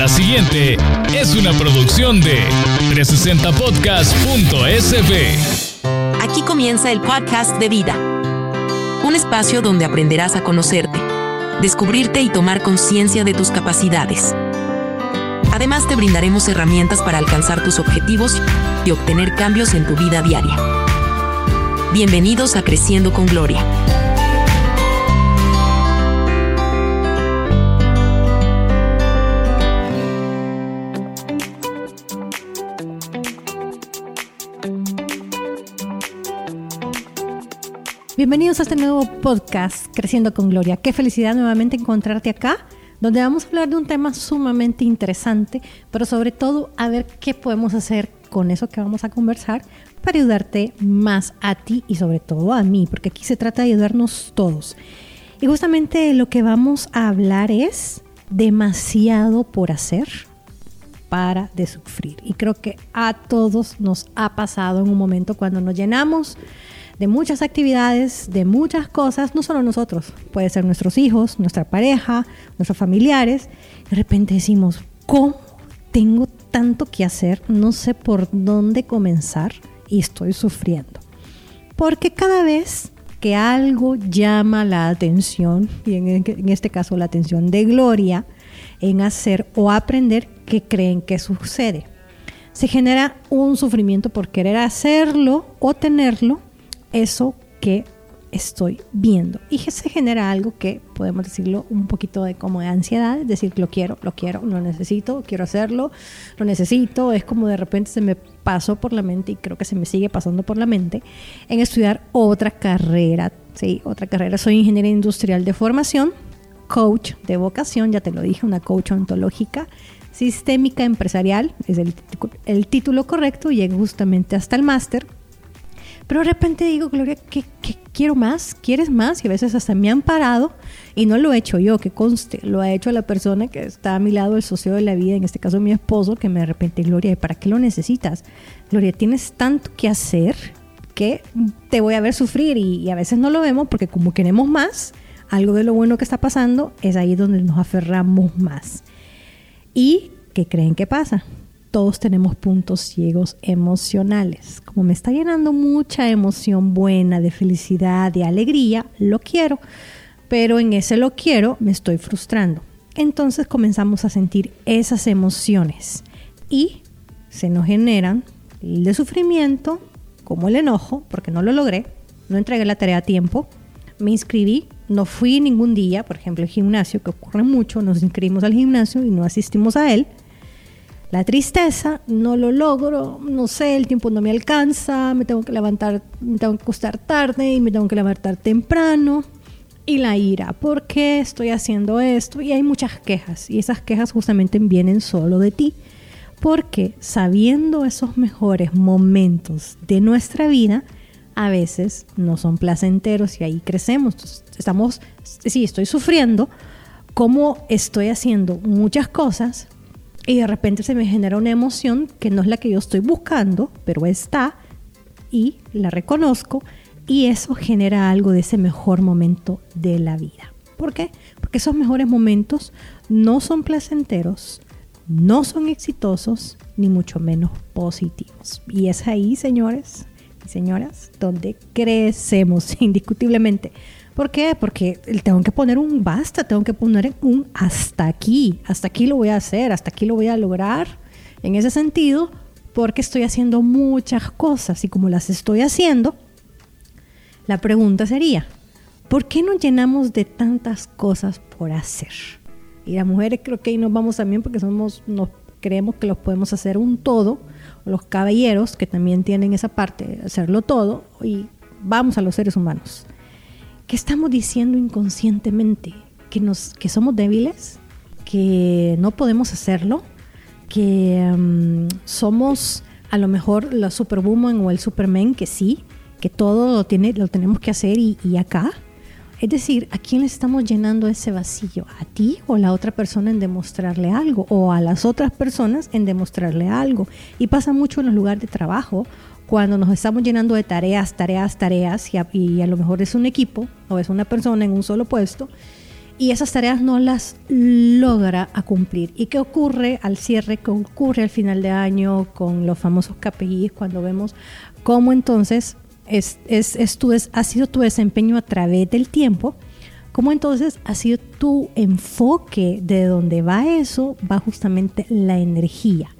La siguiente es una producción de 360podcast.sb. Aquí comienza el podcast de vida. Un espacio donde aprenderás a conocerte, descubrirte y tomar conciencia de tus capacidades. Además te brindaremos herramientas para alcanzar tus objetivos y obtener cambios en tu vida diaria. Bienvenidos a Creciendo con Gloria. Bienvenidos a este nuevo podcast Creciendo con Gloria. Qué felicidad nuevamente encontrarte acá, donde vamos a hablar de un tema sumamente interesante, pero sobre todo a ver qué podemos hacer con eso que vamos a conversar para ayudarte más a ti y sobre todo a mí, porque aquí se trata de ayudarnos todos. Y justamente lo que vamos a hablar es demasiado por hacer para de sufrir. Y creo que a todos nos ha pasado en un momento cuando nos llenamos de muchas actividades, de muchas cosas, no solo nosotros, puede ser nuestros hijos, nuestra pareja, nuestros familiares. De repente decimos, ¿cómo tengo tanto que hacer? No sé por dónde comenzar y estoy sufriendo. Porque cada vez que algo llama la atención, y en, este caso la atención de Gloria, en hacer o aprender, ¿qué creen que sucede? Se genera un sufrimiento por querer hacerlo o tenerlo eso que estoy viendo. Y se genera algo que podemos decirlo un poquito de como de ansiedad, es decir, lo quiero, lo quiero, lo necesito, quiero hacerlo, lo necesito. Es como de repente se me pasó por la mente y creo que se me sigue pasando por la mente en estudiar otra carrera, sí, otra carrera. Soy ingeniera industrial de formación, coach de vocación, ya te lo dije, una coach ontológica sistémica empresarial, es el, el título correcto, llegué justamente hasta el máster pero de repente digo, Gloria, ¿qué, quiero más? ¿Quieres más? Y a veces hasta me han parado y no lo he hecho yo, que conste, lo ha hecho la persona que está a mi lado, el socio de la vida, en este caso mi esposo, que me de repente, Gloria, ¿para qué lo necesitas? Gloria, tienes tanto que hacer que te voy a ver sufrir y, a veces no lo vemos porque como queremos más, algo de lo bueno que está pasando es ahí donde nos aferramos más. ¿Y qué creen que pasa? Todos tenemos puntos ciegos emocionales. Como me está llenando mucha emoción buena, de felicidad, de alegría, lo quiero, pero en ese lo quiero me estoy frustrando. Entonces comenzamos a sentir esas emociones y se nos generan el de sufrimiento, como el enojo, porque no lo logré, no entregué la tarea a tiempo, me inscribí, no fui ningún día, por ejemplo, el gimnasio, que ocurre mucho, nos inscribimos al gimnasio y no asistimos a él la tristeza, no lo logro, no sé, el tiempo no me alcanza, me tengo que levantar, me tengo que acostar tarde y me tengo que levantar temprano. Y la ira, ¿por qué estoy haciendo esto? Y hay muchas quejas y esas quejas justamente vienen solo de ti. Porque sabiendo esos mejores momentos de nuestra vida, a veces no son placenteros y ahí crecemos. estamos, sí, estoy sufriendo, como estoy haciendo muchas cosas, y de repente se me genera una emoción que no es la que yo estoy buscando, pero está y la reconozco y eso genera algo de ese mejor momento de la vida. ¿Por qué? Porque esos mejores momentos no son placenteros, no son exitosos, ni mucho menos positivos. Y es ahí, señores y señoras, donde crecemos indiscutiblemente. ¿Por qué? Porque tengo que poner un basta, tengo que poner un hasta aquí, hasta aquí lo voy a hacer, hasta aquí lo voy a lograr. En ese sentido, porque estoy haciendo muchas cosas y como las estoy haciendo, la pregunta sería, ¿por qué nos llenamos de tantas cosas por hacer? Y las mujeres creo que ahí nos vamos también porque somos, nos creemos que los podemos hacer un todo, los caballeros que también tienen esa parte hacerlo todo, y vamos a los seres humanos. ¿Qué estamos diciendo inconscientemente? ¿Que, nos, que somos débiles? ¿Que no podemos hacerlo? ¿Que mm, somos a lo mejor la superwoman o el superman? Que sí, que todo lo, tiene, lo tenemos que hacer y, y acá. Es decir, ¿a quién le estamos llenando ese vacío? ¿A ti o la otra persona en demostrarle algo? ¿O a las otras personas en demostrarle algo? Y pasa mucho en los lugares de trabajo cuando nos estamos llenando de tareas, tareas, tareas, y a, lo mejor es un equipo o es una persona en un solo puesto, y esas tareas no las logra cumplir. ¿Y qué ocurre al cierre? ¿Qué ocurre al final de año con los famosos KPIs cuando vemos cómo entonces es, es, es tu, ha sido tu desempeño a través del tiempo? ¿Cómo entonces ha sido tu enfoque de dónde va eso? Va justamente la energía.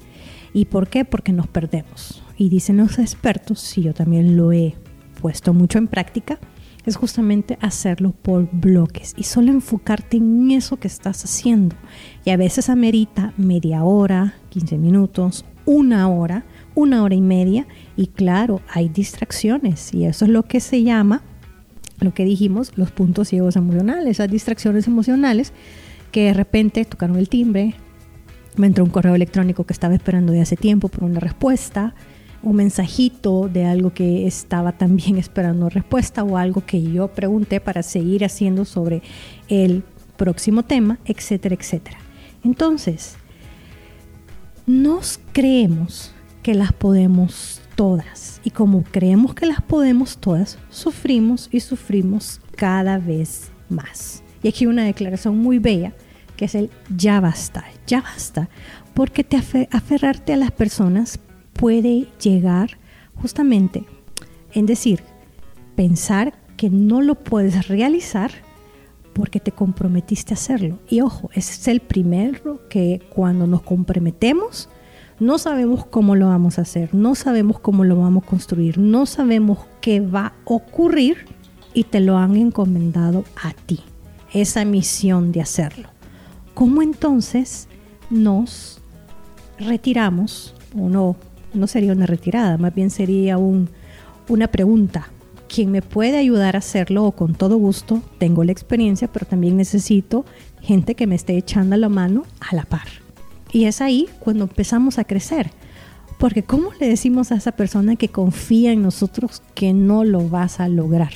¿Y por qué? Porque nos perdemos. Y dicen los expertos, si yo también lo he puesto mucho en práctica, es justamente hacerlo por bloques y solo enfocarte en eso que estás haciendo. Y a veces amerita media hora, 15 minutos, una hora, una hora y media. Y claro, hay distracciones y eso es lo que se llama, lo que dijimos, los puntos ciegos emocionales, esas distracciones emocionales que de repente tocaron el timbre, me entró un correo electrónico que estaba esperando de hace tiempo por una respuesta, un mensajito de algo que estaba también esperando respuesta o algo que yo pregunté para seguir haciendo sobre el próximo tema, etcétera, etcétera. Entonces, nos creemos que las podemos todas y como creemos que las podemos todas, sufrimos y sufrimos cada vez más. Y aquí una declaración muy bella que es el ya basta, ya basta, porque te aferrarte a las personas puede llegar justamente en decir, pensar que no lo puedes realizar porque te comprometiste a hacerlo. Y ojo, ese es el primero que cuando nos comprometemos, no sabemos cómo lo vamos a hacer, no sabemos cómo lo vamos a construir, no sabemos qué va a ocurrir y te lo han encomendado a ti, esa misión de hacerlo. ¿Cómo entonces nos retiramos o no no sería una retirada, más bien sería un, una pregunta. ¿Quién me puede ayudar a hacerlo? O con todo gusto, tengo la experiencia, pero también necesito gente que me esté echando la mano a la par. Y es ahí cuando empezamos a crecer. Porque ¿cómo le decimos a esa persona que confía en nosotros que no lo vas a lograr?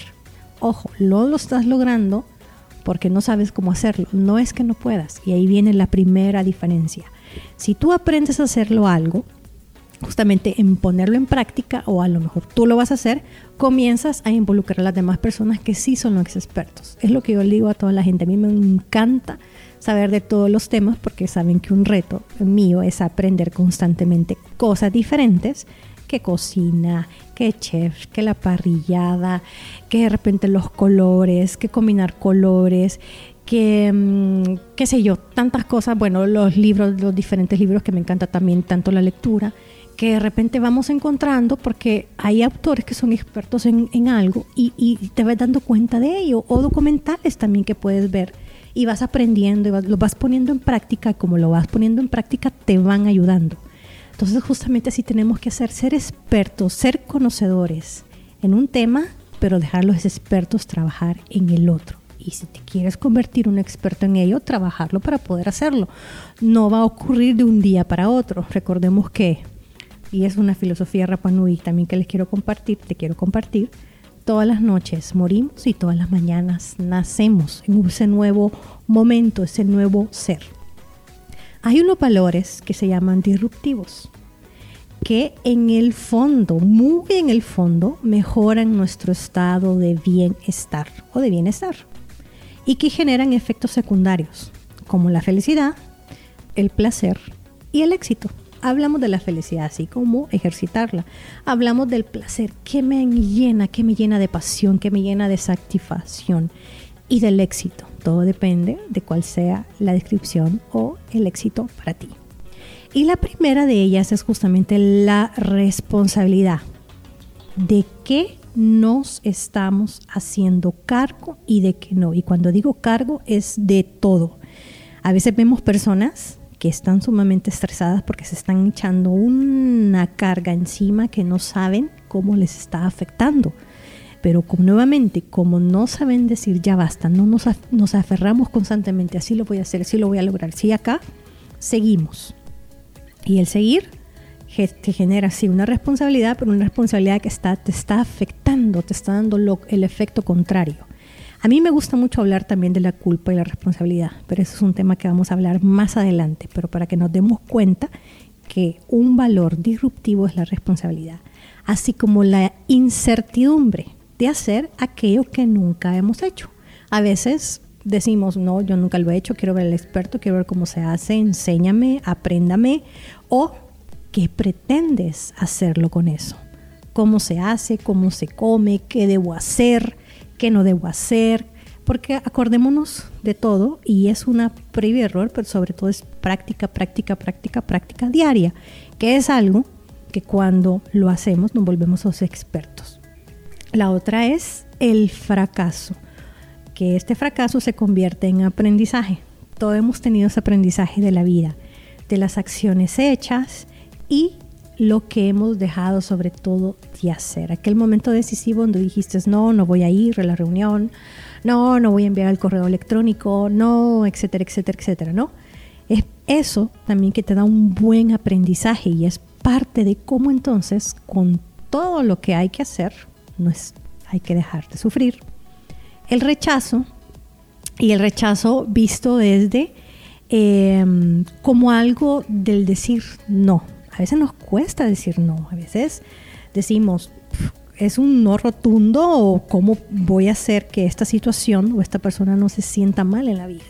Ojo, no lo estás logrando porque no sabes cómo hacerlo. No es que no puedas. Y ahí viene la primera diferencia. Si tú aprendes a hacerlo algo, justamente en ponerlo en práctica o a lo mejor tú lo vas a hacer, comienzas a involucrar a las demás personas que sí son los expertos. Es lo que yo le digo a toda la gente. A mí me encanta saber de todos los temas porque saben que un reto mío es aprender constantemente cosas diferentes que cocina, que chef, que la parrillada, que de repente los colores, que combinar colores, que, mm, qué sé yo, tantas cosas, bueno, los libros, los diferentes libros que me encanta también, tanto la lectura que de repente vamos encontrando porque hay autores que son expertos en, algo y, y, te vas dando cuenta de ello, o documentales también que puedes ver y vas aprendiendo y lo vas poniendo en práctica como lo vas poniendo en práctica te van ayudando. Entonces justamente así tenemos que hacer, ser expertos, ser conocedores en un tema, pero dejar los expertos trabajar en el otro. Y si te quieres convertir un experto en ello, trabajarlo para poder hacerlo. No va a ocurrir de un día para otro. Recordemos que y es una filosofía Rapanui también que les quiero compartir, te quiero compartir. Todas las noches morimos y todas las mañanas nacemos en ese nuevo momento, ese nuevo ser. Hay unos valores que se llaman disruptivos, que en el fondo, muy en el fondo, mejoran nuestro estado de bienestar o de bienestar y que generan efectos secundarios como la felicidad, el placer y el éxito hablamos de la felicidad, así como ejercitarla. Hablamos del placer, que me llena, que me llena de pasión, que me llena de satisfacción y del éxito. Todo depende de cuál sea la descripción o el éxito para ti. Y la primera de ellas es justamente la responsabilidad. ¿De qué nos estamos haciendo cargo y de qué no? Y cuando digo cargo es de todo. A veces vemos personas que están sumamente estresadas porque se están echando una carga encima que no saben cómo les está afectando. Pero como, nuevamente, como no saben decir ya basta, no nos, nos aferramos constantemente, así lo voy a hacer, así lo voy a lograr, sí acá, seguimos. Y el seguir te genera sí una responsabilidad, pero una responsabilidad que está, te está afectando, te está dando el efecto contrario. A mí me gusta mucho hablar también de la culpa y la responsabilidad, pero eso es un tema que vamos a hablar más adelante, pero para que nos demos cuenta que un valor disruptivo es la responsabilidad, así como la incertidumbre de hacer aquello que nunca hemos hecho. A veces decimos, no, yo nunca lo he hecho, quiero ver al experto, quiero ver cómo se hace, enséñame, apréndame, o qué pretendes hacerlo con eso, cómo se hace, cómo se come, qué debo hacer, qué no debo hacer, porque acordémonos de todo y es una previa error, pero sobre todo es práctica, práctica, práctica, práctica diaria, que es algo que cuando lo hacemos nos volvemos los expertos. La otra es el fracaso, que este fracaso se convierte en aprendizaje. Todos hemos tenido ese aprendizaje de la vida, de las acciones hechas y lo que hemos dejado sobre todo de hacer. Aquel momento decisivo donde dijiste, no, no voy a ir a la reunión, no, no voy a enviar el correo electrónico, no, etcétera, etcétera, etcétera, ¿no? Es eso también que te da un buen aprendizaje y es parte de cómo entonces con todo lo que hay que hacer, no es, hay que dejar de sufrir. El rechazo y el rechazo visto desde em, como algo del decir no. A veces nos cuesta decir no, a veces decimos, es un no rotundo o cómo voy a hacer que esta situación o esta persona no se sienta mal en la vida.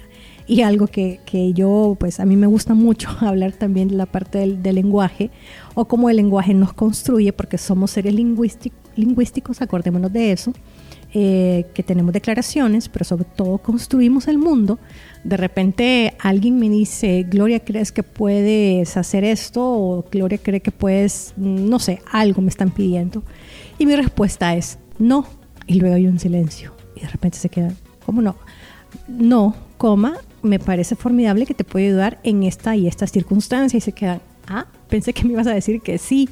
Y algo que, yo, pues a mí me gusta mucho hablar también de la parte del, lenguaje o cómo el lenguaje nos construye, porque somos seres lingüísticos, acordémonos de eso, eh, que tenemos declaraciones, pero sobre todo construimos el mundo. De repente alguien me dice, Gloria, ¿crees que puedes hacer esto? O Gloria, ¿cree que puedes, no sé, algo me están pidiendo? Y mi respuesta es no. Y luego hay un silencio. Y de repente se queda, ¿cómo no? No, coma, me parece formidable que te puede ayudar en esta y esta circunstancia. Y se quedan, ah, pensé que me ibas a decir que sí.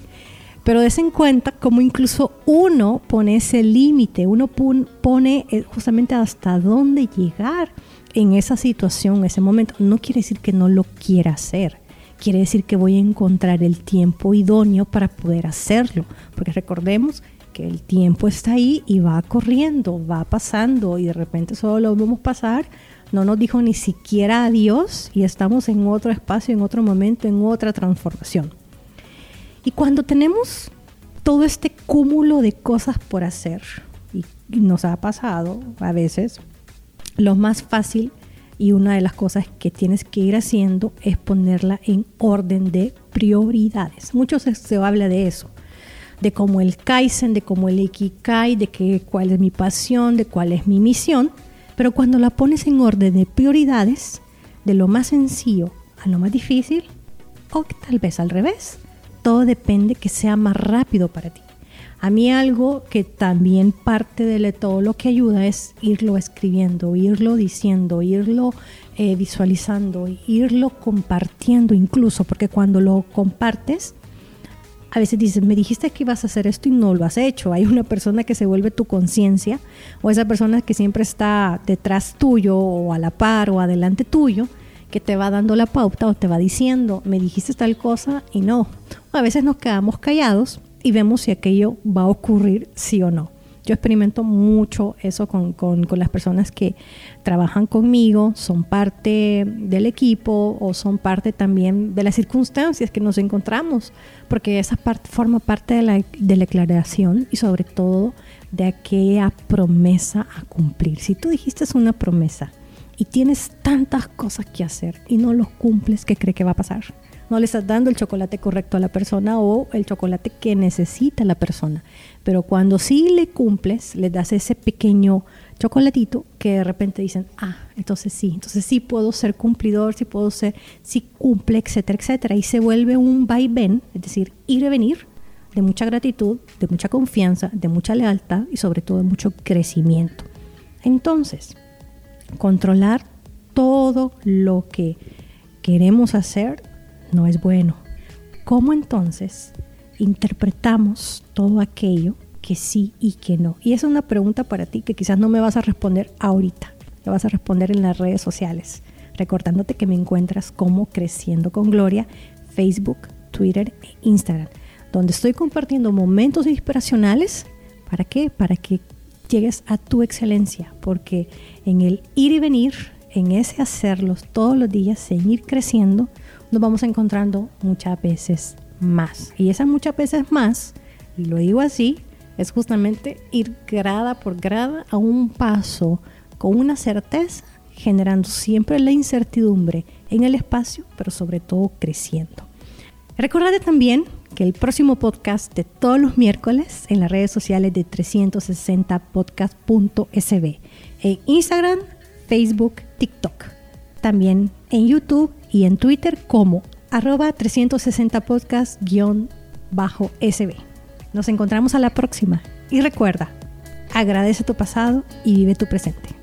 Pero des en cuenta cómo incluso uno pone ese límite, uno pone eh, justamente hasta dónde llegar en esa situación, ese momento. No quiere decir que no lo quiera hacer quiere decir que voy a encontrar el tiempo idóneo para poder hacerlo. Porque recordemos que el tiempo está ahí y va corriendo, va pasando y de repente solo lo vamos a pasar. No nos dijo ni siquiera adiós y estamos en otro espacio, en otro momento, en otra transformación. Y cuando tenemos todo este cúmulo de cosas por hacer, y nos ha pasado a veces, lo más fácil y una de las cosas que tienes que ir haciendo es ponerla en orden de prioridades. Mucho se, habla de eso, de cómo el Kaizen, de cómo el Ikikai, de que, cuál es mi pasión, de cuál es mi misión, pero cuando la pones en orden de prioridades, de lo más sencillo a lo más difícil, o tal vez al revés, todo depende que sea más rápido para ti. A mí algo que también parte de todo lo que ayuda es irlo escribiendo, irlo diciendo, irlo eh, visualizando, irlo compartiendo incluso, porque cuando lo compartes, a veces dices, me dijiste que ibas a hacer esto y no lo has hecho. Hay una persona que se vuelve tu conciencia o esa persona que siempre está detrás tuyo o a la par o adelante tuyo que te va dando la pauta o te va diciendo, me dijiste tal cosa y no. A veces nos quedamos callados y vemos si aquello va a ocurrir sí o no. Yo experimento mucho eso con, las personas que trabajan conmigo, son parte del equipo o son parte también de las circunstancias que nos encontramos, porque esa parte forma parte de la, de la declaración y sobre todo de aquella promesa a cumplir. Si tú dijiste una promesa y tienes tantas cosas que hacer y no los cumples, ¿qué cree que va a pasar? no le estás dando el chocolate correcto a la persona o el chocolate que necesita la persona. Pero cuando sí le cumples, le das ese pequeño chocolatito que de repente dicen, ah, entonces sí, entonces sí puedo ser cumplidor, sí puedo ser, sí cumple, etcétera, etcétera. Y se vuelve un vaivén, es decir, ir y venir de mucha gratitud, de mucha confianza, de mucha lealtad y sobre todo de mucho crecimiento. Entonces, controlar todo lo que queremos hacer no es bueno. ¿Cómo entonces interpretamos todo aquello que sí y que no? Y esa es una pregunta para ti que quizás no me vas a responder ahorita, la vas a responder en las redes sociales, recordándote que me encuentras como Creciendo con Gloria, Facebook, Twitter e Instagram, donde estoy compartiendo momentos inspiracionales. ¿Para qué? Para que llegues a tu excelencia, porque en el ir y venir, en ese hacerlos todos los días, seguir creciendo, nos vamos encontrando muchas veces más. Y esas muchas veces más, lo digo así, es justamente ir grada por grada a un paso con una certeza generando siempre la incertidumbre en el espacio, pero sobre todo creciendo. Recordad también que el próximo podcast de todos los miércoles en las redes sociales de 360podcast.sb, en Instagram, Facebook, TikTok, también en YouTube y en Twitter como arroba 360podcast-sb. Nos encontramos a la próxima y recuerda, agradece tu pasado y vive tu presente.